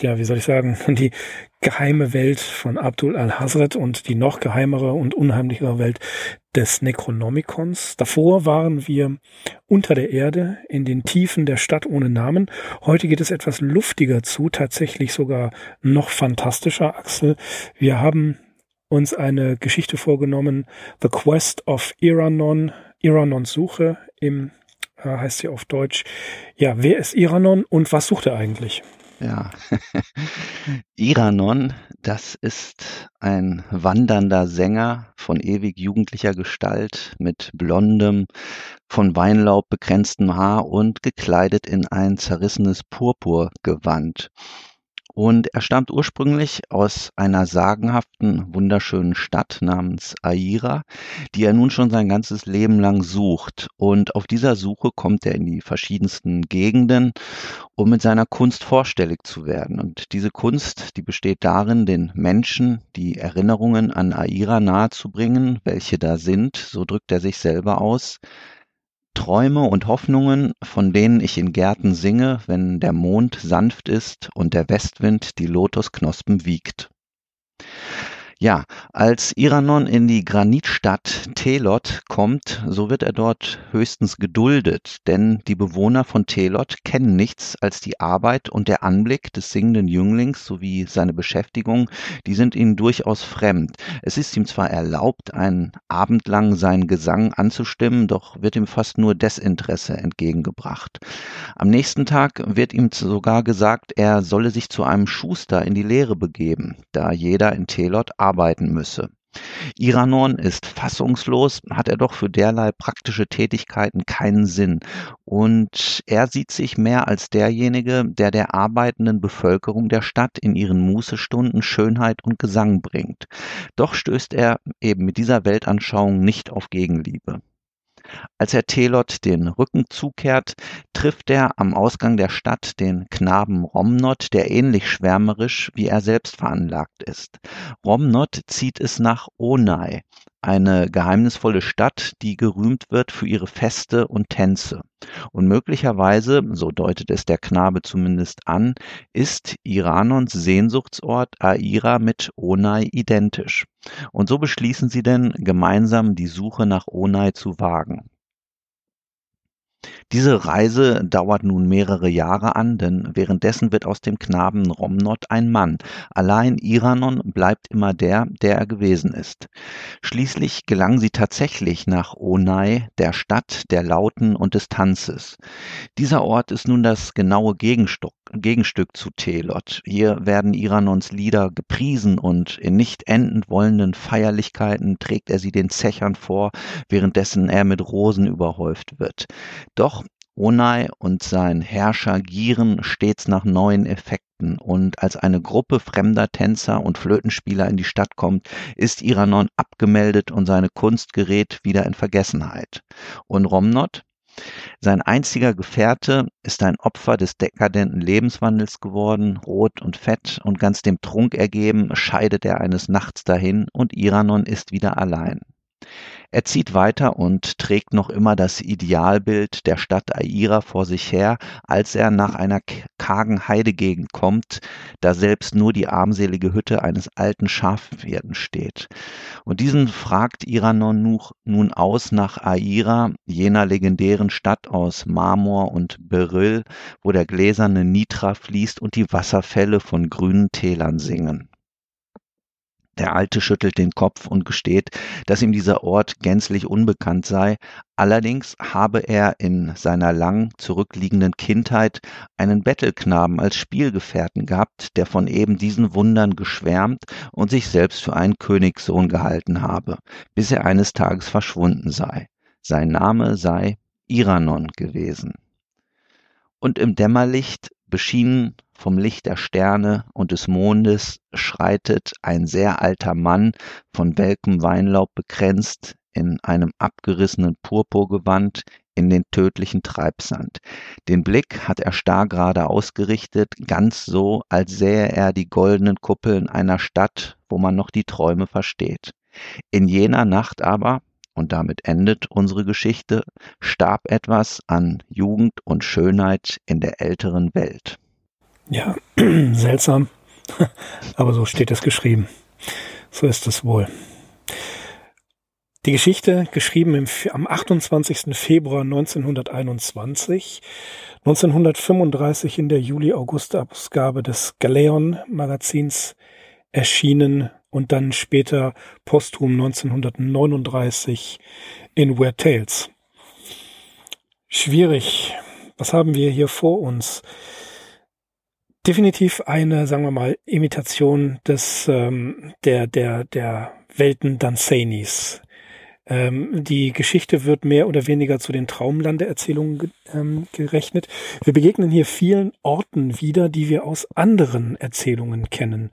ja, wie soll ich sagen, die geheime Welt von Abdul al-Hazret und die noch geheimere und unheimlichere Welt des Necronomicons. Davor waren wir unter der Erde in den Tiefen der Stadt ohne Namen. Heute geht es etwas luftiger zu, tatsächlich sogar noch fantastischer, Axel. Wir haben uns eine Geschichte vorgenommen, The Quest of Iranon, Iranons Suche im äh, heißt sie auf Deutsch. Ja, wer ist Iranon und was sucht er eigentlich? Ja, Iranon, das ist ein wandernder Sänger von ewig jugendlicher Gestalt mit blondem, von Weinlaub begrenztem Haar und gekleidet in ein zerrissenes Purpurgewand. Und er stammt ursprünglich aus einer sagenhaften, wunderschönen Stadt namens Aira, die er nun schon sein ganzes Leben lang sucht. Und auf dieser Suche kommt er in die verschiedensten Gegenden, um mit seiner Kunst vorstellig zu werden. Und diese Kunst, die besteht darin, den Menschen die Erinnerungen an Aira nahezubringen, welche da sind, so drückt er sich selber aus, Träume und Hoffnungen, von denen ich in Gärten singe, wenn der Mond sanft ist und der Westwind die Lotusknospen wiegt. Ja, als Iranon in die Granitstadt Telot kommt, so wird er dort höchstens geduldet, denn die Bewohner von Telot kennen nichts als die Arbeit und der Anblick des singenden Jünglings sowie seine Beschäftigung, die sind ihnen durchaus fremd. Es ist ihm zwar erlaubt, einen Abend lang seinen Gesang anzustimmen, doch wird ihm fast nur Desinteresse entgegengebracht. Am nächsten Tag wird ihm sogar gesagt, er solle sich zu einem Schuster in die Lehre begeben, da jeder in Telot arbeiten müsse. Iranon ist fassungslos, hat er doch für derlei praktische Tätigkeiten keinen Sinn. Und er sieht sich mehr als derjenige, der der arbeitenden Bevölkerung der Stadt in ihren Mußestunden Schönheit und Gesang bringt. Doch stößt er eben mit dieser Weltanschauung nicht auf Gegenliebe. Als er Telot den Rücken zukehrt, trifft er am Ausgang der Stadt den Knaben Romnod, der ähnlich schwärmerisch wie er selbst veranlagt ist. Romnod zieht es nach Onai, eine geheimnisvolle Stadt, die gerühmt wird für ihre Feste und Tänze. Und möglicherweise, so deutet es der Knabe zumindest an, ist Iranons Sehnsuchtsort Aira mit Onai identisch. Und so beschließen sie denn, gemeinsam die Suche nach Onai zu wagen. Diese Reise dauert nun mehrere Jahre an, denn währenddessen wird aus dem Knaben Romnod ein Mann. Allein Iranon bleibt immer der, der er gewesen ist. Schließlich gelangen sie tatsächlich nach Onai, der Stadt der Lauten und des Tanzes. Dieser Ort ist nun das genaue Gegenstück, Gegenstück zu Telot. Hier werden Iranons Lieder gepriesen und in nicht endend wollenden Feierlichkeiten trägt er sie den Zechern vor, währenddessen er mit Rosen überhäuft wird. Doch Onai und sein Herrscher gieren stets nach neuen Effekten, und als eine Gruppe fremder Tänzer und Flötenspieler in die Stadt kommt, ist Iranon abgemeldet und seine Kunst gerät wieder in Vergessenheit. Und Romnod? Sein einziger Gefährte ist ein Opfer des dekadenten Lebenswandels geworden, rot und fett und ganz dem Trunk ergeben, scheidet er eines Nachts dahin und Iranon ist wieder allein. Er zieht weiter und trägt noch immer das Idealbild der Stadt Aira vor sich her, als er nach einer kargen Heidegegend kommt, da selbst nur die armselige Hütte eines alten Schafwirten steht. Und diesen fragt Iranon nun aus nach Aira, jener legendären Stadt aus Marmor und Beryl, wo der gläserne Nitra fließt und die Wasserfälle von grünen Tälern singen. Der Alte schüttelt den Kopf und gesteht, dass ihm dieser Ort gänzlich unbekannt sei, allerdings habe er in seiner lang zurückliegenden Kindheit einen Bettelknaben als Spielgefährten gehabt, der von eben diesen Wundern geschwärmt und sich selbst für einen Königssohn gehalten habe, bis er eines Tages verschwunden sei. Sein Name sei Iranon gewesen. Und im Dämmerlicht beschienen vom Licht der Sterne und des Mondes schreitet ein sehr alter Mann, von welkem Weinlaub bekränzt, in einem abgerissenen Purpurgewand in den tödlichen Treibsand. Den Blick hat er starr gerade ausgerichtet, ganz so, als sähe er die goldenen Kuppeln einer Stadt, wo man noch die Träume versteht. In jener Nacht aber, und damit endet unsere Geschichte, starb etwas an Jugend und Schönheit in der älteren Welt. Ja, seltsam, aber so steht es geschrieben. So ist es wohl. Die Geschichte, geschrieben im, am 28. Februar 1921, 1935 in der Juli-August-Ausgabe des Galeon-Magazins erschienen und dann später posthum 1939 in Weird Tales. Schwierig. Was haben wir hier vor uns? Definitiv eine, sagen wir mal, Imitation des ähm, der der der Welten Danzanis. Ähm, die Geschichte wird mehr oder weniger zu den Traumlandeerzählungen ge ähm, gerechnet. Wir begegnen hier vielen Orten wieder, die wir aus anderen Erzählungen kennen.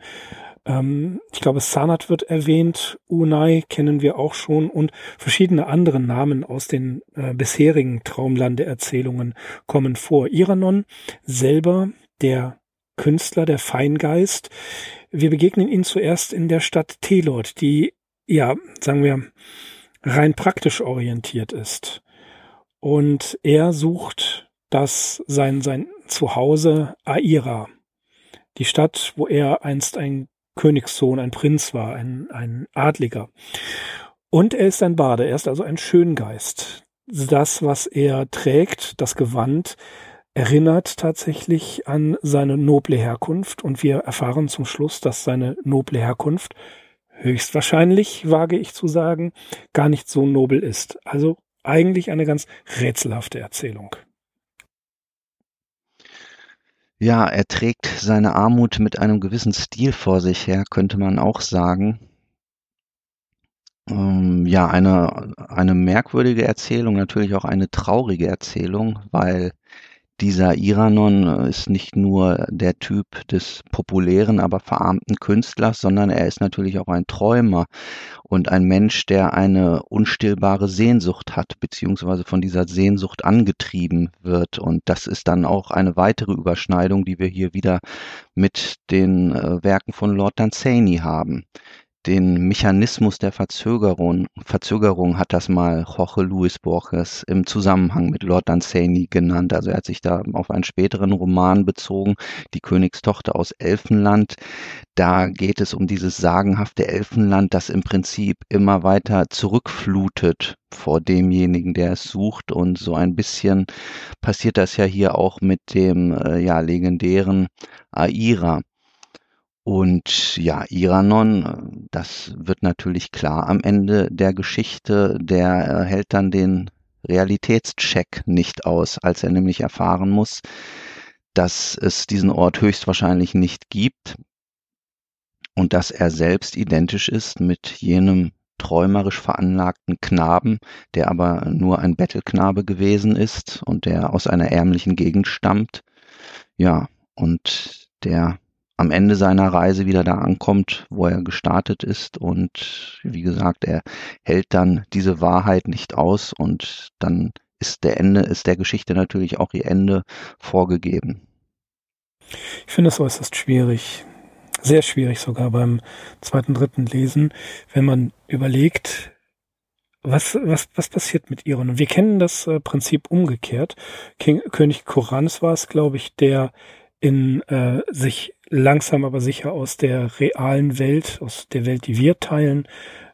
Ähm, ich glaube, Sanat wird erwähnt, Unai kennen wir auch schon und verschiedene andere Namen aus den äh, bisherigen Traumlande-Erzählungen kommen vor. Iranon selber, der Künstler, der Feingeist, wir begegnen ihn zuerst in der Stadt Telot, die, ja, sagen wir, rein praktisch orientiert ist. Und er sucht das, sein, sein Zuhause Aira, die Stadt, wo er einst ein Königssohn, ein Prinz war, ein, ein Adliger. Und er ist ein Bade, er ist also ein Schöngeist. Das, was er trägt, das Gewand, erinnert tatsächlich an seine noble Herkunft und wir erfahren zum Schluss, dass seine noble Herkunft höchstwahrscheinlich, wage ich zu sagen, gar nicht so nobel ist. Also eigentlich eine ganz rätselhafte Erzählung. Ja, er trägt seine Armut mit einem gewissen Stil vor sich her, könnte man auch sagen. Ähm, ja, eine, eine merkwürdige Erzählung, natürlich auch eine traurige Erzählung, weil dieser Iranon äh, ist nicht nur der Typ des populären, aber verarmten Künstlers, sondern er ist natürlich auch ein Träumer und ein Mensch, der eine unstillbare Sehnsucht hat, beziehungsweise von dieser Sehnsucht angetrieben wird. Und das ist dann auch eine weitere Überschneidung, die wir hier wieder mit den äh, Werken von Lord Dunsany haben den Mechanismus der Verzögerung, Verzögerung hat das mal Jorge Luis Borges im Zusammenhang mit Lord Dunsany genannt. Also er hat sich da auf einen späteren Roman bezogen, Die Königstochter aus Elfenland. Da geht es um dieses sagenhafte Elfenland, das im Prinzip immer weiter zurückflutet vor demjenigen, der es sucht. Und so ein bisschen passiert das ja hier auch mit dem äh, ja, legendären Aira. Und ja, Iranon, das wird natürlich klar am Ende der Geschichte, der hält dann den Realitätscheck nicht aus, als er nämlich erfahren muss, dass es diesen Ort höchstwahrscheinlich nicht gibt und dass er selbst identisch ist mit jenem träumerisch veranlagten Knaben, der aber nur ein Bettelknabe gewesen ist und der aus einer ärmlichen Gegend stammt. Ja, und der am Ende seiner Reise wieder da ankommt, wo er gestartet ist. Und wie gesagt, er hält dann diese Wahrheit nicht aus und dann ist der Ende, ist der Geschichte natürlich auch ihr Ende vorgegeben. Ich finde es äußerst schwierig, sehr schwierig sogar beim zweiten, dritten Lesen, wenn man überlegt, was, was, was passiert mit? Und wir kennen das äh, Prinzip umgekehrt. King, König Koranes war es, glaube ich, der in äh, sich langsam aber sicher aus der realen Welt, aus der Welt, die wir teilen,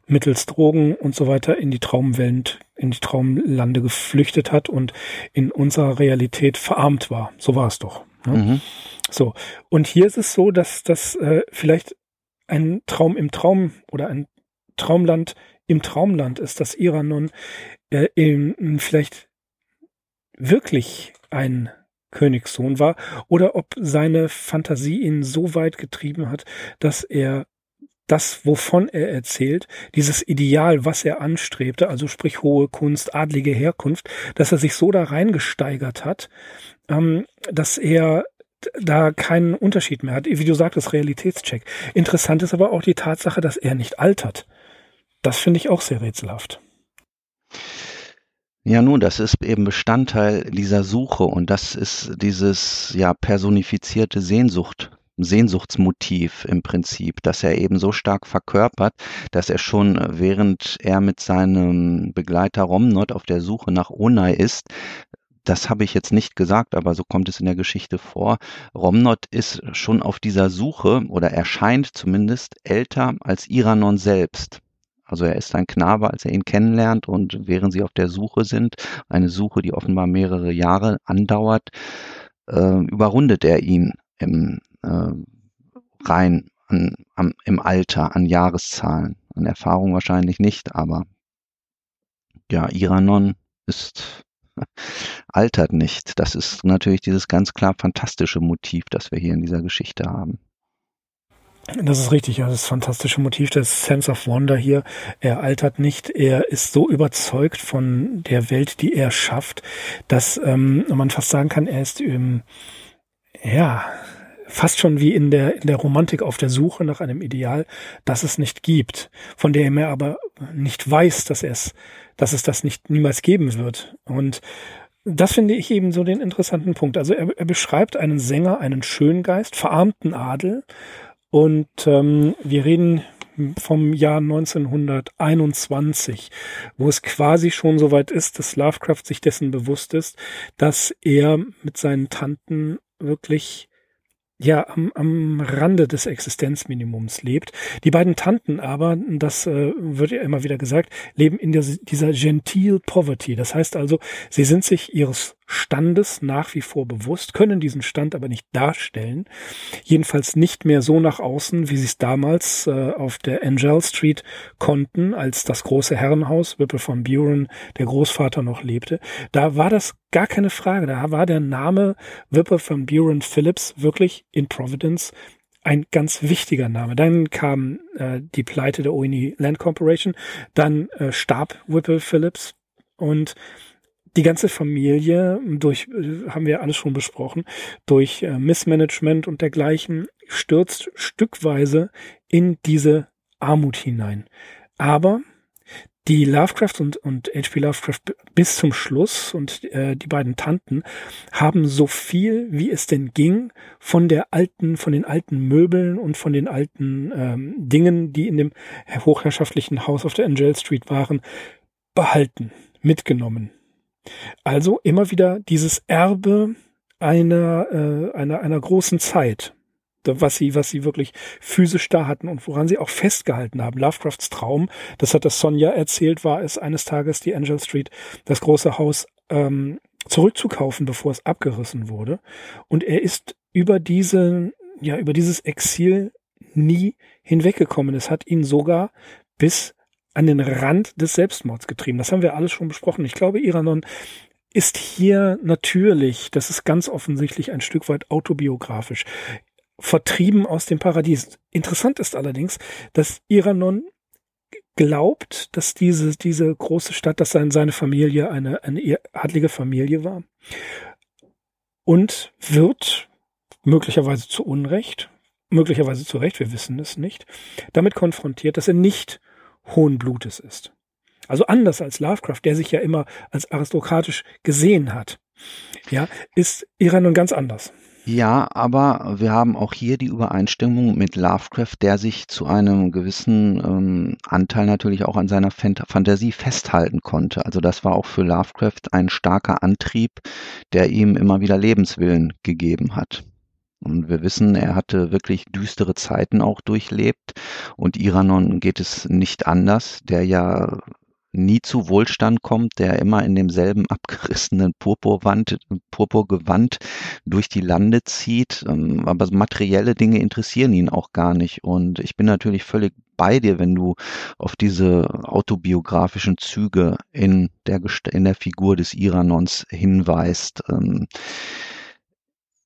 mittels Drogen und so weiter in die Traumwelt, in die Traumlande geflüchtet hat und in unserer Realität verarmt war. So war es doch. Ne? Mhm. So. Und hier ist es so, dass das äh, vielleicht ein Traum im Traum oder ein Traumland im Traumland ist, dass Iranon äh, in, vielleicht wirklich ein Königssohn war oder ob seine Fantasie ihn so weit getrieben hat, dass er das, wovon er erzählt, dieses Ideal, was er anstrebte, also sprich hohe Kunst, adlige Herkunft, dass er sich so da reingesteigert hat, ähm, dass er da keinen Unterschied mehr hat. Wie du sagtest, Realitätscheck. Interessant ist aber auch die Tatsache, dass er nicht altert. Das finde ich auch sehr rätselhaft. Ja, nun, das ist eben Bestandteil dieser Suche und das ist dieses ja personifizierte Sehnsucht, Sehnsuchtsmotiv im Prinzip, dass er eben so stark verkörpert, dass er schon während er mit seinem Begleiter Romnot auf der Suche nach Onai ist, das habe ich jetzt nicht gesagt, aber so kommt es in der Geschichte vor. Romnot ist schon auf dieser Suche oder erscheint zumindest älter als Iranon selbst. Also er ist ein Knabe, als er ihn kennenlernt und während sie auf der Suche sind, eine Suche, die offenbar mehrere Jahre andauert, äh, überrundet er ihn im äh, rein an, am, im Alter, an Jahreszahlen. An Erfahrung wahrscheinlich nicht, aber ja, Iranon ist altert nicht. Das ist natürlich dieses ganz klar fantastische Motiv, das wir hier in dieser Geschichte haben. Das ist richtig, ja, das fantastische Motiv das Sense of Wonder hier. Er altert nicht, er ist so überzeugt von der Welt, die er schafft, dass ähm, man fast sagen kann, er ist ähm, ja fast schon wie in der, in der Romantik auf der Suche nach einem Ideal, das es nicht gibt, von dem er aber nicht weiß, dass es, dass es das nicht niemals geben wird. Und das finde ich eben so den interessanten Punkt. Also er, er beschreibt einen Sänger, einen Schöngeist, verarmten Adel. Und ähm, wir reden vom Jahr 1921, wo es quasi schon so weit ist, dass Lovecraft sich dessen bewusst ist, dass er mit seinen Tanten wirklich ja am, am Rande des Existenzminimums lebt. Die beiden Tanten aber, das äh, wird ja immer wieder gesagt, leben in der, dieser genteel poverty. Das heißt also, sie sind sich ihres Standes nach wie vor bewusst, können diesen Stand aber nicht darstellen. Jedenfalls nicht mehr so nach außen, wie sie es damals äh, auf der Angel Street konnten, als das große Herrenhaus Whipple von Buren, der Großvater, noch lebte. Da war das gar keine Frage. Da war der Name Whipple von Buren Phillips wirklich in Providence ein ganz wichtiger Name. Dann kam äh, die Pleite der ONI Land Corporation, dann äh, starb Whipple Phillips und die ganze Familie durch, äh, haben wir alles schon besprochen, durch äh, Missmanagement und dergleichen stürzt stückweise in diese Armut hinein. Aber die Lovecraft und, und H.P. Lovecraft bis zum Schluss und äh, die beiden Tanten haben so viel, wie es denn ging, von der alten, von den alten Möbeln und von den alten ähm, Dingen, die in dem hochherrschaftlichen Haus auf der Angel Street waren, behalten, mitgenommen. Also immer wieder dieses Erbe einer, äh, einer, einer großen Zeit, was sie, was sie wirklich physisch da hatten und woran sie auch festgehalten haben. Lovecrafts Traum, das hat das Sonja erzählt, war es eines Tages die Angel Street, das große Haus ähm, zurückzukaufen, bevor es abgerissen wurde. Und er ist über diese, ja, über dieses Exil nie hinweggekommen. Es hat ihn sogar bis an den Rand des Selbstmords getrieben. Das haben wir alles schon besprochen. Ich glaube, Iranon ist hier natürlich, das ist ganz offensichtlich ein Stück weit autobiografisch, vertrieben aus dem Paradies. Interessant ist allerdings, dass Iranon glaubt, dass diese, diese große Stadt, dass seine Familie eine, eine adlige Familie war und wird möglicherweise zu Unrecht, möglicherweise zu Recht, wir wissen es nicht, damit konfrontiert, dass er nicht hohen Blutes ist. Also anders als Lovecraft, der sich ja immer als aristokratisch gesehen hat, ja, ist Iran nun ganz anders. Ja, aber wir haben auch hier die Übereinstimmung mit Lovecraft, der sich zu einem gewissen ähm, Anteil natürlich auch an seiner Fant Fantasie festhalten konnte. Also das war auch für Lovecraft ein starker Antrieb, der ihm immer wieder Lebenswillen gegeben hat. Und wir wissen, er hatte wirklich düstere Zeiten auch durchlebt. Und Iranon geht es nicht anders, der ja nie zu Wohlstand kommt, der immer in demselben abgerissenen Purpurwand, Purpurgewand durch die Lande zieht. Ähm, aber materielle Dinge interessieren ihn auch gar nicht. Und ich bin natürlich völlig bei dir, wenn du auf diese autobiografischen Züge in der, in der Figur des Iranons hinweist.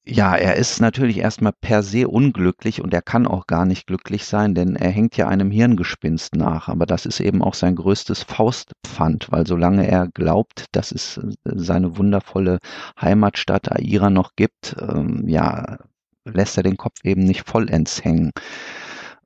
Ja, er ist natürlich erstmal per se unglücklich und er kann auch gar nicht glücklich sein, denn er hängt ja einem Hirngespinst nach. Aber das ist eben auch sein größtes Faustpfand, weil solange er glaubt, dass es äh, seine wundervolle Heimatstadt Aira noch gibt, ähm, ja, lässt er den Kopf eben nicht vollends hängen.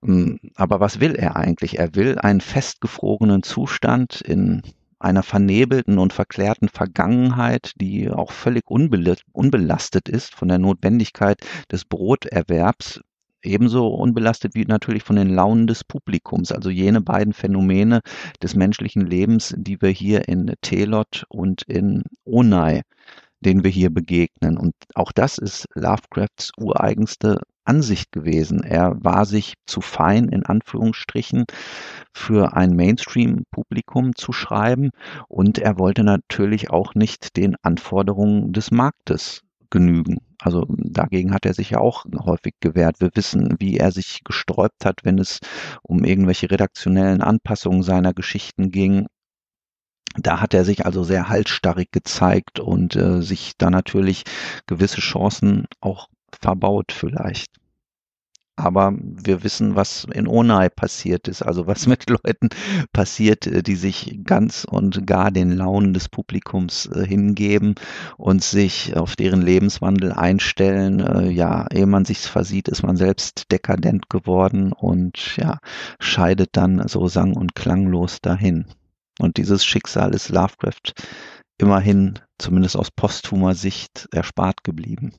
Ähm, aber was will er eigentlich? Er will einen festgefrorenen Zustand in einer vernebelten und verklärten Vergangenheit, die auch völlig unbelastet ist von der Notwendigkeit des Broterwerbs, ebenso unbelastet wie natürlich von den Launen des Publikums, also jene beiden Phänomene des menschlichen Lebens, die wir hier in Telot und in Onai den wir hier begegnen. Und auch das ist Lovecrafts ureigenste Ansicht gewesen. Er war sich zu fein, in Anführungsstrichen, für ein Mainstream-Publikum zu schreiben und er wollte natürlich auch nicht den Anforderungen des Marktes genügen. Also dagegen hat er sich ja auch häufig gewehrt. Wir wissen, wie er sich gesträubt hat, wenn es um irgendwelche redaktionellen Anpassungen seiner Geschichten ging. Da hat er sich also sehr halsstarrig gezeigt und äh, sich da natürlich gewisse Chancen auch verbaut vielleicht. Aber wir wissen, was in Onai passiert ist, also was mit Leuten passiert, äh, die sich ganz und gar den Launen des Publikums äh, hingeben und sich auf deren Lebenswandel einstellen. Äh, ja, ehe man sich's versieht, ist man selbst dekadent geworden und ja, scheidet dann so sang- und klanglos dahin. Und dieses Schicksal ist Lovecraft immerhin, zumindest aus posthumer Sicht, erspart geblieben.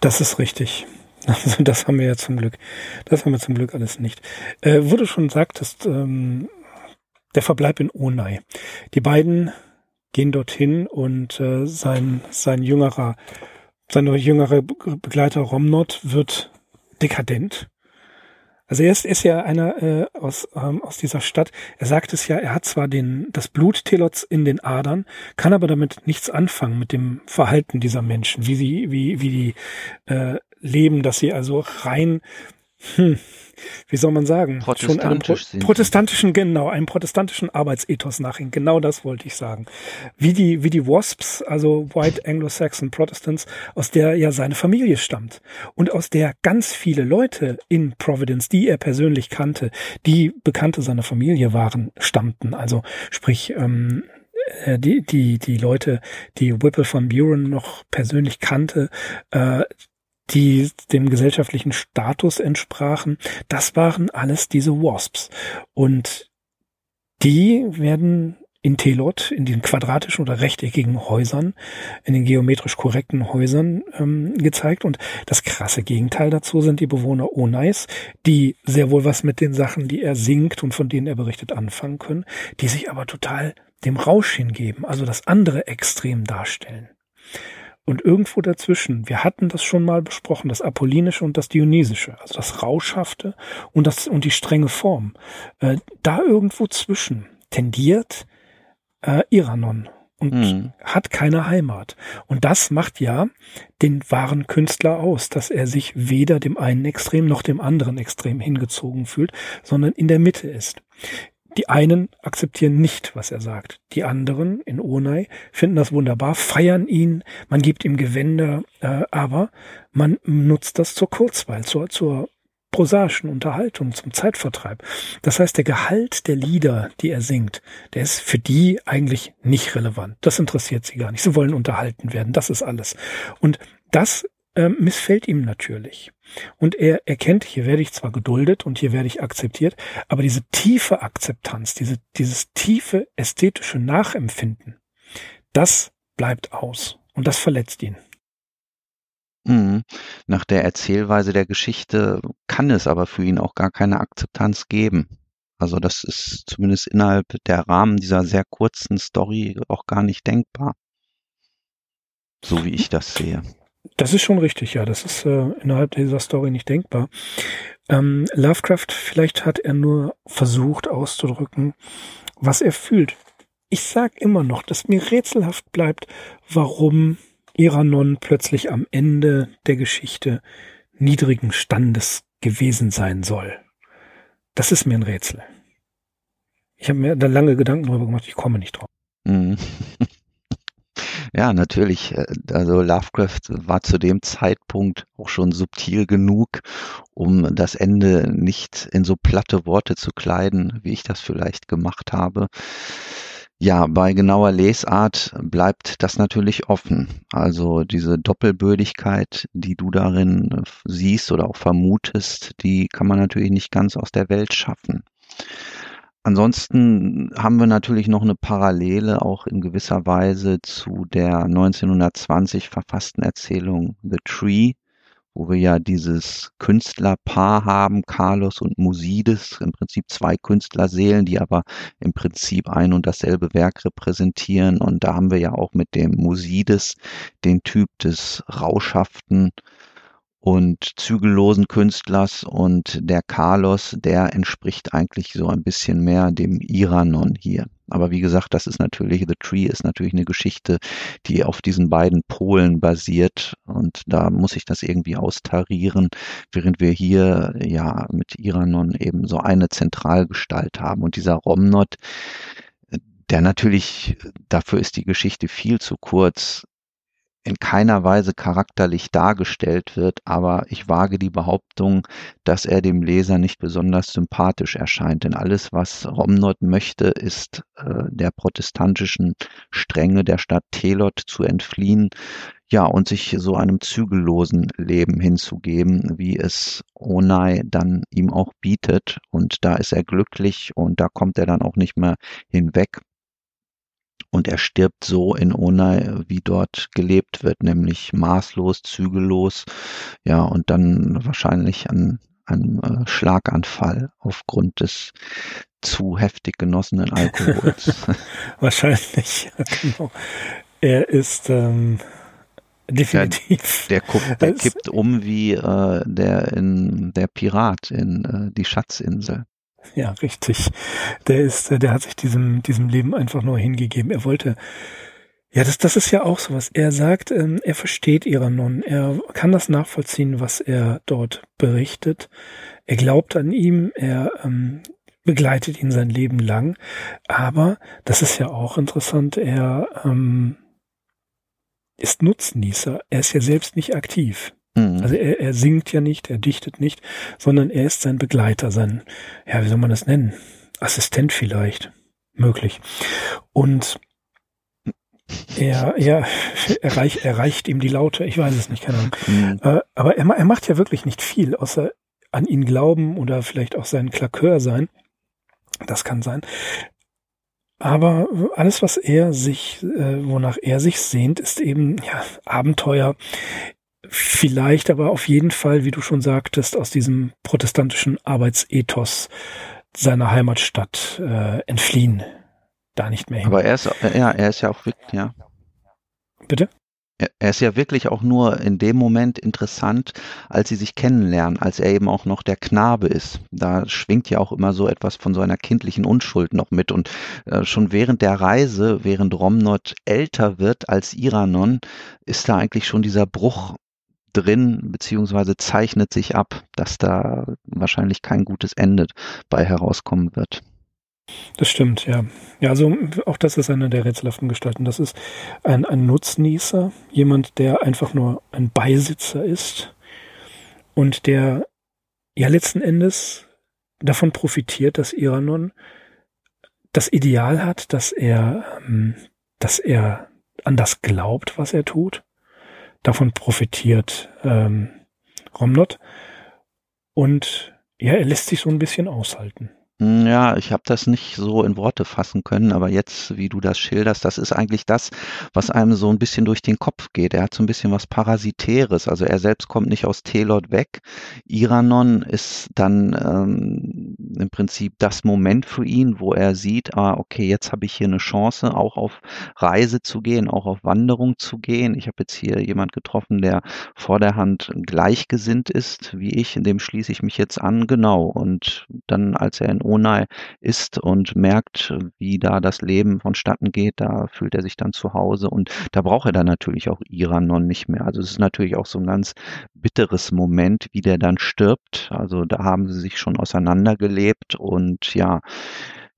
Das ist richtig. Also das haben wir ja zum Glück. Das haben wir zum Glück alles nicht. Äh, wo du schon sagtest, ähm, der Verbleib in Onai. Die beiden gehen dorthin und äh, sein, sein jüngerer, sein jüngerer Begleiter Romnod wird dekadent also er ist, ist ja einer äh, aus, ähm, aus dieser Stadt. Er sagt es ja, er hat zwar den, das Blut Telots in den Adern, kann aber damit nichts anfangen mit dem Verhalten dieser Menschen, wie sie, wie, wie die äh, leben, dass sie also rein hm, wie soll man sagen, schon einem Pro protestantischen, genau, einem protestantischen Arbeitsethos nachhin. Genau das wollte ich sagen. Wie die, wie die Wasps, also White Anglo-Saxon Protestants, aus der ja seine Familie stammt und aus der ganz viele Leute in Providence, die er persönlich kannte, die Bekannte seiner Familie waren, stammten. Also sprich, ähm, äh, die, die, die Leute, die Whipple von Buren noch persönlich kannte, äh, die dem gesellschaftlichen Status entsprachen, das waren alles diese Wasps. Und die werden in Telot, in den quadratischen oder rechteckigen Häusern, in den geometrisch korrekten Häusern ähm, gezeigt. Und das krasse Gegenteil dazu sind die Bewohner Onais, die sehr wohl was mit den Sachen, die er singt und von denen er berichtet, anfangen können, die sich aber total dem Rausch hingeben, also das andere Extrem darstellen. Und irgendwo dazwischen, wir hatten das schon mal besprochen, das Apollinische und das Dionysische, also das Rauschhafte und das und die strenge Form. Äh, da irgendwo zwischen tendiert äh, Iranon und mhm. hat keine Heimat. Und das macht ja den wahren Künstler aus, dass er sich weder dem einen Extrem noch dem anderen Extrem hingezogen fühlt, sondern in der Mitte ist. Die einen akzeptieren nicht, was er sagt. Die anderen in Onai finden das wunderbar, feiern ihn, man gibt ihm Gewänder, äh, aber man nutzt das zur Kurzweil, zur, zur prosaischen Unterhaltung, zum Zeitvertreib. Das heißt, der Gehalt der Lieder, die er singt, der ist für die eigentlich nicht relevant. Das interessiert sie gar nicht. Sie wollen unterhalten werden. Das ist alles. Und das äh, missfällt ihm natürlich. Und er erkennt, hier werde ich zwar geduldet und hier werde ich akzeptiert, aber diese tiefe Akzeptanz, diese, dieses tiefe ästhetische Nachempfinden, das bleibt aus und das verletzt ihn. Mhm. Nach der Erzählweise der Geschichte kann es aber für ihn auch gar keine Akzeptanz geben. Also das ist zumindest innerhalb der Rahmen dieser sehr kurzen Story auch gar nicht denkbar. So wie ich das sehe. Das ist schon richtig, ja. Das ist äh, innerhalb dieser Story nicht denkbar. Ähm, Lovecraft, vielleicht hat er nur versucht auszudrücken, was er fühlt. Ich sag immer noch, dass mir rätselhaft bleibt, warum Iranon plötzlich am Ende der Geschichte niedrigen Standes gewesen sein soll. Das ist mir ein Rätsel. Ich habe mir da lange Gedanken darüber gemacht, ich komme nicht drauf. Ja, natürlich. Äh, also Lovecraft war zu dem Zeitpunkt auch schon subtil genug, um das Ende nicht in so platte Worte zu kleiden, wie ich das vielleicht gemacht habe. Ja, bei genauer Lesart bleibt das natürlich offen. Also diese Doppelbödigkeit, die du darin siehst oder auch vermutest, die kann man natürlich nicht ganz aus der Welt schaffen. Ansonsten haben wir natürlich noch eine Parallele auch in gewisser Weise zu der 1920 verfassten Erzählung The Tree, wo wir ja dieses Künstlerpaar haben, Carlos und Musides, im Prinzip zwei Künstlerseelen, die aber im Prinzip ein und dasselbe Werk repräsentieren. Und da haben wir ja auch mit dem Musides den Typ des rauschhaften und zügellosen Künstlers und der Carlos, der entspricht eigentlich so ein bisschen mehr dem Iranon hier. Aber wie gesagt, das ist natürlich, The Tree ist natürlich eine Geschichte, die auf diesen beiden Polen basiert und da muss ich das irgendwie austarieren, während wir hier ja mit Iranon eben so eine Zentralgestalt haben und dieser Romnot, der natürlich, dafür ist die Geschichte viel zu kurz, in keiner Weise charakterlich dargestellt wird, aber ich wage die Behauptung, dass er dem Leser nicht besonders sympathisch erscheint. Denn alles, was Romnod möchte, ist äh, der protestantischen Strenge der Stadt Telot zu entfliehen, ja, und sich so einem zügellosen Leben hinzugeben, wie es Onai dann ihm auch bietet. Und da ist er glücklich und da kommt er dann auch nicht mehr hinweg und er stirbt so in Onai, wie dort gelebt wird, nämlich maßlos, zügellos, ja, und dann wahrscheinlich an einem äh, Schlaganfall aufgrund des zu heftig genossenen Alkohols. wahrscheinlich, ja, genau. Er ist ähm, definitiv. Der, der, der kippt um wie äh, der in der Pirat in äh, die Schatzinsel. Ja, richtig. Der ist, der hat sich diesem, diesem Leben einfach nur hingegeben. Er wollte, ja, das, das ist ja auch sowas. Er sagt, ähm, er versteht Iranon. Er kann das nachvollziehen, was er dort berichtet. Er glaubt an ihm. Er ähm, begleitet ihn sein Leben lang. Aber, das ist ja auch interessant, er ähm, ist Nutznießer. Er ist ja selbst nicht aktiv. Mhm. Also er, er singt ja nicht, er dichtet nicht, sondern er ist sein Begleiter, sein, ja, wie soll man das nennen? Assistent vielleicht. Möglich. Und er, ja, erreich, erreicht ihm die Laute, ich weiß es nicht, keine Ahnung. Mhm. Äh, aber er, er macht ja wirklich nicht viel, außer an ihn glauben oder vielleicht auch sein Klakör sein. Das kann sein. Aber alles, was er sich, äh, wonach er sich sehnt, ist eben ja, Abenteuer vielleicht aber auf jeden Fall, wie du schon sagtest, aus diesem protestantischen Arbeitsethos seiner Heimatstadt äh, entfliehen. Da nicht mehr hin. Aber er ist, ja, er ist ja auch wirklich, ja. Bitte? Er ist ja wirklich auch nur in dem Moment interessant, als sie sich kennenlernen, als er eben auch noch der Knabe ist. Da schwingt ja auch immer so etwas von so einer kindlichen Unschuld noch mit. Und äh, schon während der Reise, während Romnot älter wird als Iranon, ist da eigentlich schon dieser Bruch drin, beziehungsweise zeichnet sich ab, dass da wahrscheinlich kein gutes Ende bei herauskommen wird. Das stimmt, ja. Ja, also auch das ist eine der rätselhaften Gestalten. Das ist ein, ein Nutznießer, jemand, der einfach nur ein Beisitzer ist und der ja letzten Endes davon profitiert, dass Iranon das Ideal hat, dass er, ähm, dass er an das glaubt, was er tut davon profitiert ähm, Romnot. Und ja, er lässt sich so ein bisschen aushalten. Hm, ja, ich habe das nicht so in Worte fassen können, aber jetzt, wie du das schilderst, das ist eigentlich das, was einem so ein bisschen durch den Kopf geht. Er hat so ein bisschen was Parasitäres. Also er selbst kommt nicht aus Telot weg. Iranon ist dann ähm, im Prinzip das Moment für ihn, wo er sieht, ah, okay, jetzt habe ich hier eine Chance, auch auf Reise zu gehen, auch auf Wanderung zu gehen. Ich habe jetzt hier jemand getroffen, der vor der Hand gleichgesinnt ist, wie ich, dem schließe ich mich jetzt an, genau. Und dann, als er in Onai ist und merkt, wie da das Leben vonstatten geht, da fühlt er sich dann zu Hause und da braucht er dann natürlich auch Iranon nicht mehr. Also es ist natürlich auch so ein ganz bitteres Moment, wie der dann stirbt. Also da haben sie sich schon auseinandergelebt und ja,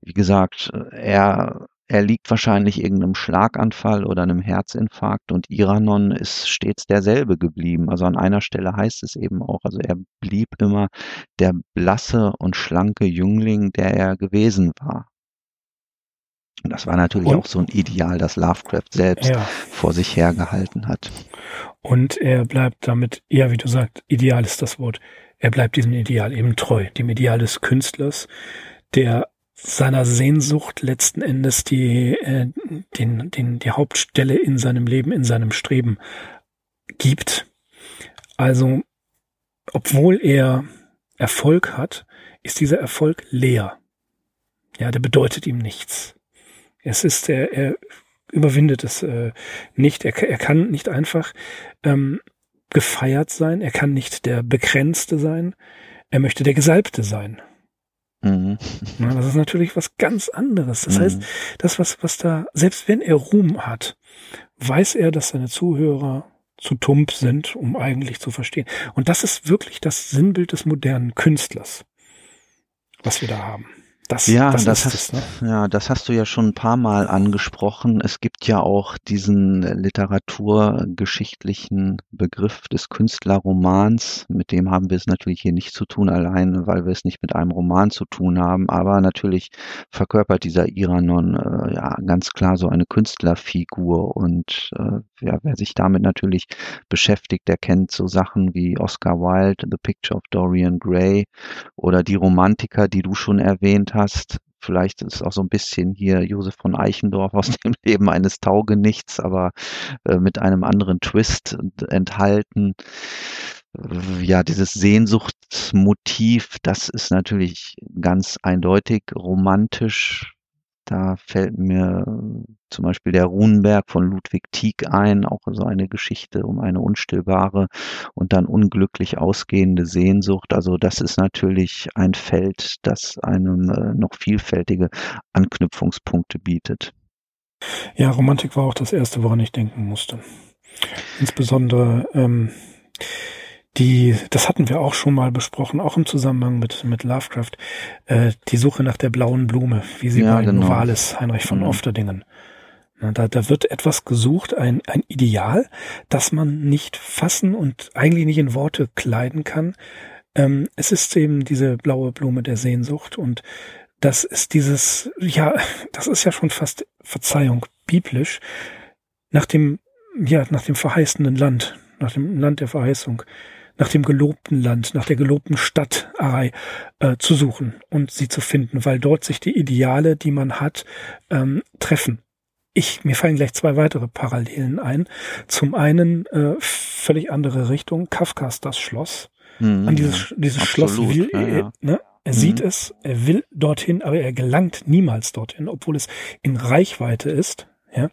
wie gesagt, er er liegt wahrscheinlich irgendeinem Schlaganfall oder einem Herzinfarkt und Iranon ist stets derselbe geblieben. Also an einer Stelle heißt es eben auch, also er blieb immer der blasse und schlanke Jüngling, der er gewesen war. Und das war natürlich und? auch so ein Ideal, das Lovecraft selbst ja. vor sich hergehalten hat. Und er bleibt damit, ja, wie du sagst, Ideal ist das Wort. Er bleibt diesem Ideal eben treu, dem Ideal des Künstlers, der seiner Sehnsucht letzten Endes die, äh, den, den, die Hauptstelle in seinem Leben, in seinem Streben gibt. Also, obwohl er Erfolg hat, ist dieser Erfolg leer. Ja, der bedeutet ihm nichts. Es ist, er, er überwindet es äh, nicht. Er, er kann nicht einfach ähm, gefeiert sein. Er kann nicht der Begrenzte sein. Er möchte der Gesalbte sein. Mhm. Ja, das ist natürlich was ganz anderes. Das mhm. heißt, das, was, was da, selbst wenn er Ruhm hat, weiß er, dass seine Zuhörer zu tump sind, um eigentlich zu verstehen. Und das ist wirklich das Sinnbild des modernen Künstlers, was wir da haben. Das, ja, das, das hast, es, ne? ja, das hast du ja schon ein paar Mal angesprochen. Es gibt ja auch diesen literaturgeschichtlichen Begriff des Künstlerromans. Mit dem haben wir es natürlich hier nicht zu tun, allein weil wir es nicht mit einem Roman zu tun haben. Aber natürlich verkörpert dieser Iranon äh, ja ganz klar so eine Künstlerfigur. Und äh, ja, wer sich damit natürlich beschäftigt, der kennt so Sachen wie Oscar Wilde, The Picture of Dorian Gray oder die Romantiker, die du schon erwähnt hast. Vielleicht ist auch so ein bisschen hier Josef von Eichendorff aus dem Leben eines Taugenichts, aber äh, mit einem anderen Twist enthalten. Ja, dieses Sehnsuchtsmotiv, das ist natürlich ganz eindeutig romantisch da fällt mir zum Beispiel der Runenberg von Ludwig Tieck ein, auch so eine Geschichte um eine unstillbare und dann unglücklich ausgehende Sehnsucht. Also das ist natürlich ein Feld, das einem äh, noch vielfältige Anknüpfungspunkte bietet. Ja, Romantik war auch das Erste, woran ich denken musste. Insbesondere ähm, die, das hatten wir auch schon mal besprochen, auch im Zusammenhang mit, mit Lovecraft, äh, die Suche nach der blauen Blume, wie sie ja, bei genau. Novalis, Heinrich von mhm. Ofterdingen. Na, da, da wird etwas gesucht, ein, ein Ideal, das man nicht fassen und eigentlich nicht in Worte kleiden kann. Ähm, es ist eben diese blaue Blume der Sehnsucht und das ist dieses, ja, das ist ja schon fast Verzeihung, biblisch, nach dem, ja, nach dem verheißenen Land, nach dem Land der Verheißung nach dem gelobten Land, nach der gelobten Stadt Arai äh, zu suchen und sie zu finden, weil dort sich die Ideale, die man hat, ähm, treffen. Ich, mir fallen gleich zwei weitere Parallelen ein. Zum einen äh, völlig andere Richtung, Kafkas Das Schloss. Mhm, An dieses, dieses Schloss will ja, ja. Ne? Er mhm. sieht es, er will dorthin, aber er gelangt niemals dorthin, obwohl es in Reichweite ist. Ja.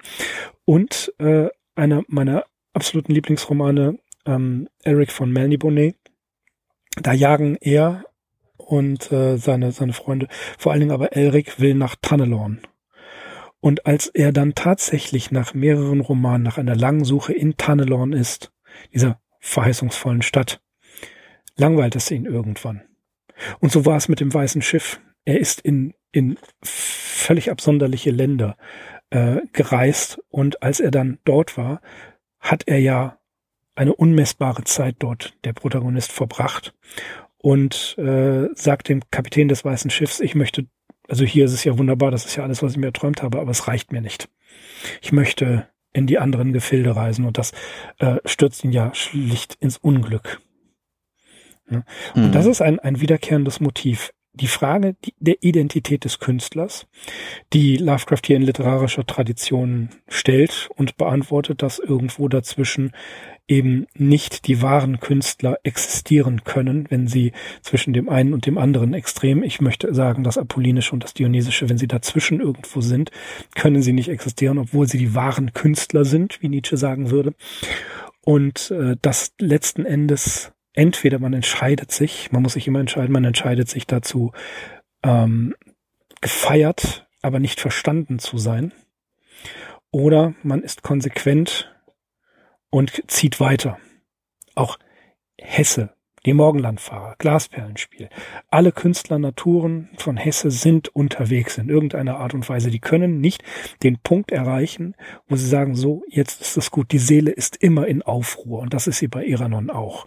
Und äh, einer meiner absoluten Lieblingsromane, ähm, Eric von Melniboné. Da jagen er und äh, seine, seine Freunde, vor allen Dingen aber Elric will nach Tannelorn. Und als er dann tatsächlich nach mehreren Romanen, nach einer langen Suche in Tannelorn ist, dieser verheißungsvollen Stadt, langweilt es ihn irgendwann. Und so war es mit dem weißen Schiff. Er ist in, in völlig absonderliche Länder äh, gereist und als er dann dort war, hat er ja eine unmessbare Zeit dort der Protagonist verbracht und äh, sagt dem Kapitän des Weißen Schiffs, ich möchte, also hier ist es ja wunderbar, das ist ja alles, was ich mir erträumt habe, aber es reicht mir nicht. Ich möchte in die anderen Gefilde reisen und das äh, stürzt ihn ja schlicht ins Unglück. Ja? Und mhm. das ist ein, ein wiederkehrendes Motiv die Frage der Identität des Künstlers, die Lovecraft hier in literarischer Tradition stellt und beantwortet, dass irgendwo dazwischen eben nicht die wahren Künstler existieren können, wenn sie zwischen dem einen und dem anderen Extrem, ich möchte sagen, das Apollinische und das Dionysische, wenn sie dazwischen irgendwo sind, können sie nicht existieren, obwohl sie die wahren Künstler sind, wie Nietzsche sagen würde. Und äh, das letzten Endes entweder man entscheidet sich, man muss sich immer entscheiden, man entscheidet sich dazu, ähm, gefeiert, aber nicht verstanden zu sein. Oder man ist konsequent und zieht weiter. Auch Hesse die Morgenlandfahrer, Glasperlenspiel. Alle Künstler, Naturen von Hesse sind unterwegs in irgendeiner Art und Weise. Die können nicht den Punkt erreichen, wo sie sagen, so, jetzt ist es gut. Die Seele ist immer in Aufruhr. Und das ist sie bei Iranon auch.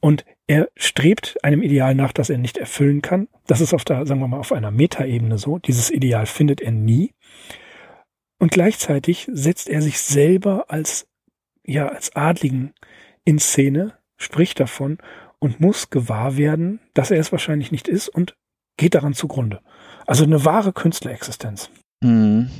Und er strebt einem Ideal nach, das er nicht erfüllen kann. Das ist auf der, sagen wir mal, auf einer Metaebene so. Dieses Ideal findet er nie. Und gleichzeitig setzt er sich selber als, ja, als Adligen in Szene, spricht davon und muss gewahr werden, dass er es wahrscheinlich nicht ist und geht daran zugrunde. Also eine wahre Künstlerexistenz. Mhm.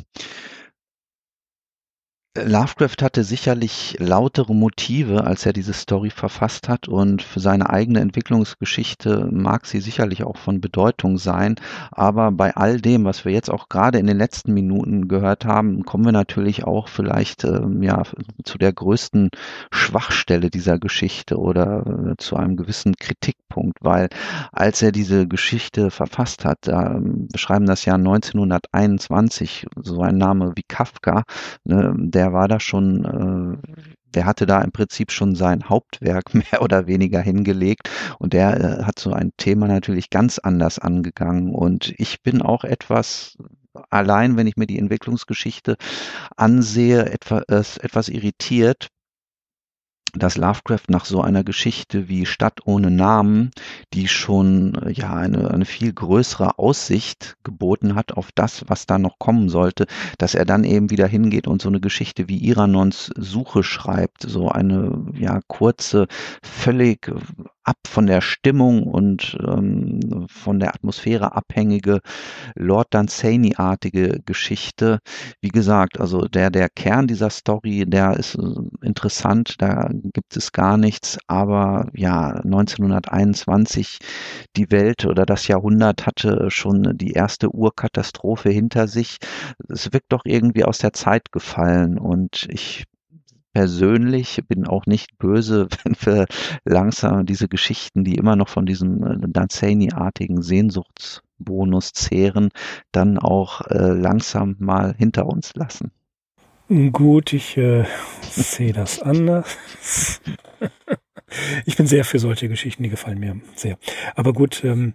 Lovecraft hatte sicherlich lautere Motive, als er diese Story verfasst hat und für seine eigene Entwicklungsgeschichte mag sie sicherlich auch von Bedeutung sein. Aber bei all dem, was wir jetzt auch gerade in den letzten Minuten gehört haben, kommen wir natürlich auch vielleicht ähm, ja zu der größten Schwachstelle dieser Geschichte oder äh, zu einem gewissen Kritikpunkt, weil als er diese Geschichte verfasst hat, da, ähm, beschreiben das Jahr 1921, so ein Name wie Kafka, ne, der der war da schon, äh, der hatte da im Prinzip schon sein Hauptwerk mehr oder weniger hingelegt? Und der äh, hat so ein Thema natürlich ganz anders angegangen. Und ich bin auch etwas allein, wenn ich mir die Entwicklungsgeschichte ansehe, etwas, etwas irritiert, dass Lovecraft nach so einer Geschichte wie Stadt ohne Namen, die schon äh, ja eine, eine viel größere Aussicht geboten hat auf das, was da noch kommen sollte, dass er dann eben wieder hingeht und so eine Geschichte wie Iranons Suche schreibt, so eine ja kurze, völlig ab von der Stimmung und ähm, von der Atmosphäre abhängige Lord Dunsany-artige Geschichte. Wie gesagt, also der, der Kern dieser Story, der ist äh, interessant, da gibt es gar nichts, aber ja, 1921, die Welt oder das Jahrhundert hatte schon die erste Urkatastrophe hinter sich. Es wirkt doch irgendwie aus der Zeit gefallen und ich persönlich bin auch nicht böse, wenn wir langsam diese Geschichten, die immer noch von diesem äh, Danzani-artigen Sehnsuchtsbonus zehren, dann auch äh, langsam mal hinter uns lassen. Gut, ich äh, sehe das anders. ich bin sehr für solche Geschichten, die gefallen mir sehr. Aber gut, ähm,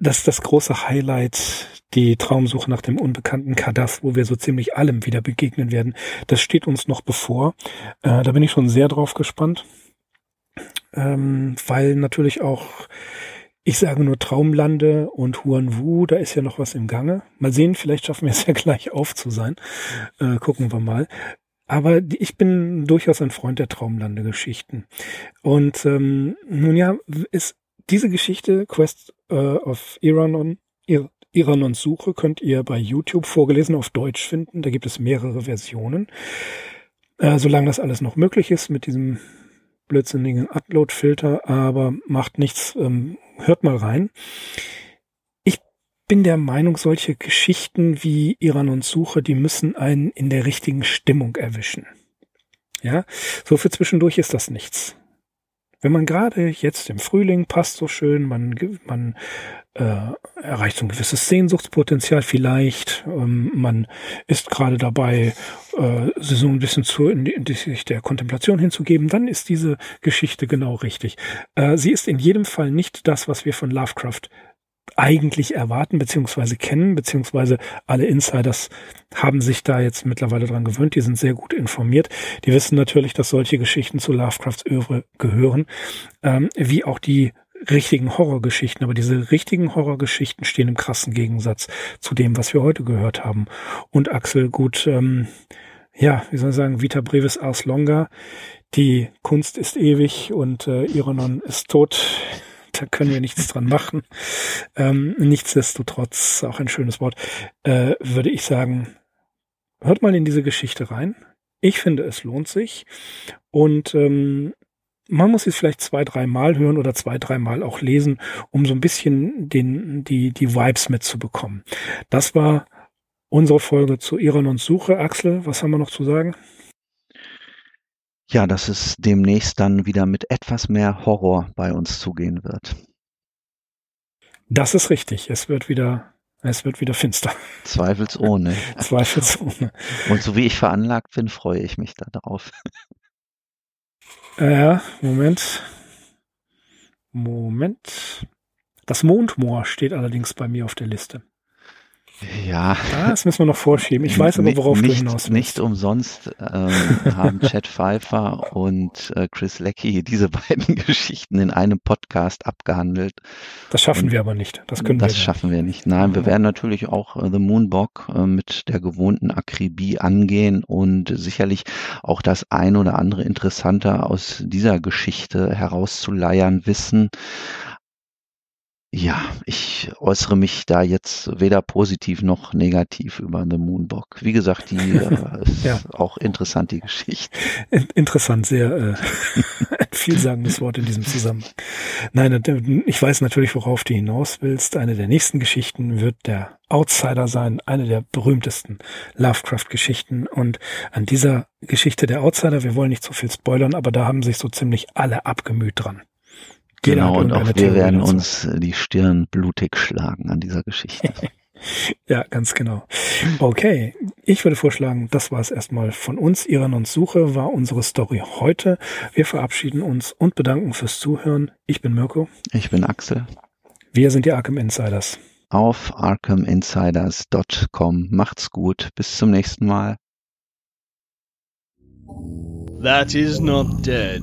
das das große Highlight, die Traumsuche nach dem unbekannten Kadaff, wo wir so ziemlich allem wieder begegnen werden. Das steht uns noch bevor. Äh, da bin ich schon sehr drauf gespannt, ähm, weil natürlich auch ich sage nur Traumlande und Huan Wu, da ist ja noch was im Gange. Mal sehen, vielleicht schaffen wir es ja gleich auf zu sein. Äh, gucken wir mal. Aber ich bin durchaus ein Freund der Traumlande-Geschichten. Und ähm, nun ja, ist diese Geschichte, Quest äh, of Iranon, Ir Iranons Suche, könnt ihr bei YouTube vorgelesen auf Deutsch finden. Da gibt es mehrere Versionen. Äh, solange das alles noch möglich ist mit diesem blödsinnigen Upload-Filter, aber macht nichts, ähm, hört mal rein. Ich bin der Meinung, solche Geschichten wie Iranons Suche, die müssen einen in der richtigen Stimmung erwischen. Ja, so für zwischendurch ist das nichts. Wenn man gerade jetzt im Frühling passt so schön, man, man äh, erreicht so ein gewisses Sehnsuchtspotenzial vielleicht, ähm, man ist gerade dabei, äh, so ein bisschen zu, in, die, in die, sich der Kontemplation hinzugeben, dann ist diese Geschichte genau richtig. Äh, sie ist in jedem Fall nicht das, was wir von Lovecraft eigentlich erwarten beziehungsweise kennen, beziehungsweise alle Insiders haben sich da jetzt mittlerweile dran gewöhnt, die sind sehr gut informiert. Die wissen natürlich, dass solche Geschichten zu Lovecrafts Övre gehören, ähm, wie auch die richtigen Horrorgeschichten. Aber diese richtigen Horrorgeschichten stehen im krassen Gegensatz zu dem, was wir heute gehört haben. Und Axel, gut, ähm, ja, wie soll ich sagen, Vita Brevis Ars Longa. Die Kunst ist ewig und äh, Ironon ist tot da können wir nichts dran machen. Ähm, nichtsdestotrotz, auch ein schönes Wort, äh, würde ich sagen, hört mal in diese Geschichte rein. Ich finde, es lohnt sich. Und ähm, man muss es vielleicht zwei, dreimal hören oder zwei, dreimal auch lesen, um so ein bisschen den, die, die Vibes mitzubekommen. Das war unsere Folge zu Iran und Suche. Axel, was haben wir noch zu sagen? Ja, dass es demnächst dann wieder mit etwas mehr Horror bei uns zugehen wird. Das ist richtig. Es wird wieder, es wird wieder finster. Zweifelsohne. Zweifelsohne. Und so wie ich veranlagt bin, freue ich mich da drauf. Ja, Moment. Moment. Das Mondmoor steht allerdings bei mir auf der Liste. Ja. Das müssen wir noch vorschieben. Ich weiß aber, worauf nicht, du hinaus willst. Nicht umsonst ähm, haben Chad Pfeiffer und äh, Chris Leckie diese beiden Geschichten in einem Podcast abgehandelt. Das schaffen Und wir aber nicht. Das können das wir. schaffen wir nicht. Nein, wir werden natürlich auch äh, The Moonbock äh, mit der gewohnten Akribie angehen und sicherlich auch das ein oder andere Interessante aus dieser Geschichte herauszuleiern wissen. Ja, ich äußere mich da jetzt weder positiv noch negativ über The Moonbock. Wie gesagt, die äh, ist Ja. auch interessant, die Geschichte. In- Interessant, sehr äh, vielsagendes Wort in diesem Zusammenhang. Nein, äh, ich weiß natürlich, worauf du hinaus willst. Eine der nächsten Geschichten wird der Outsider sein, eine der berühmtesten Lovecraft-Geschichten. Und an dieser Geschichte der Outsider, wir wollen nicht so viel spoilern, aber da haben sich so ziemlich alle abgemüht dran. Jeder genau, hat und auch wir werden dazu. uns die Stirn blutig schlagen an dieser Geschichte. Ja, ganz genau. Okay, ich würde vorschlagen, das war es erstmal von uns. Iran und Suche war unsere Story heute. Wir verabschieden uns und bedanken fürs Zuhören. Ich bin Mirko. Ich bin Axel. Wir sind die Arkham Insiders. auf arkhaminsiders.com. Macht's gut. Bis zum nächsten Mal. that is not dead,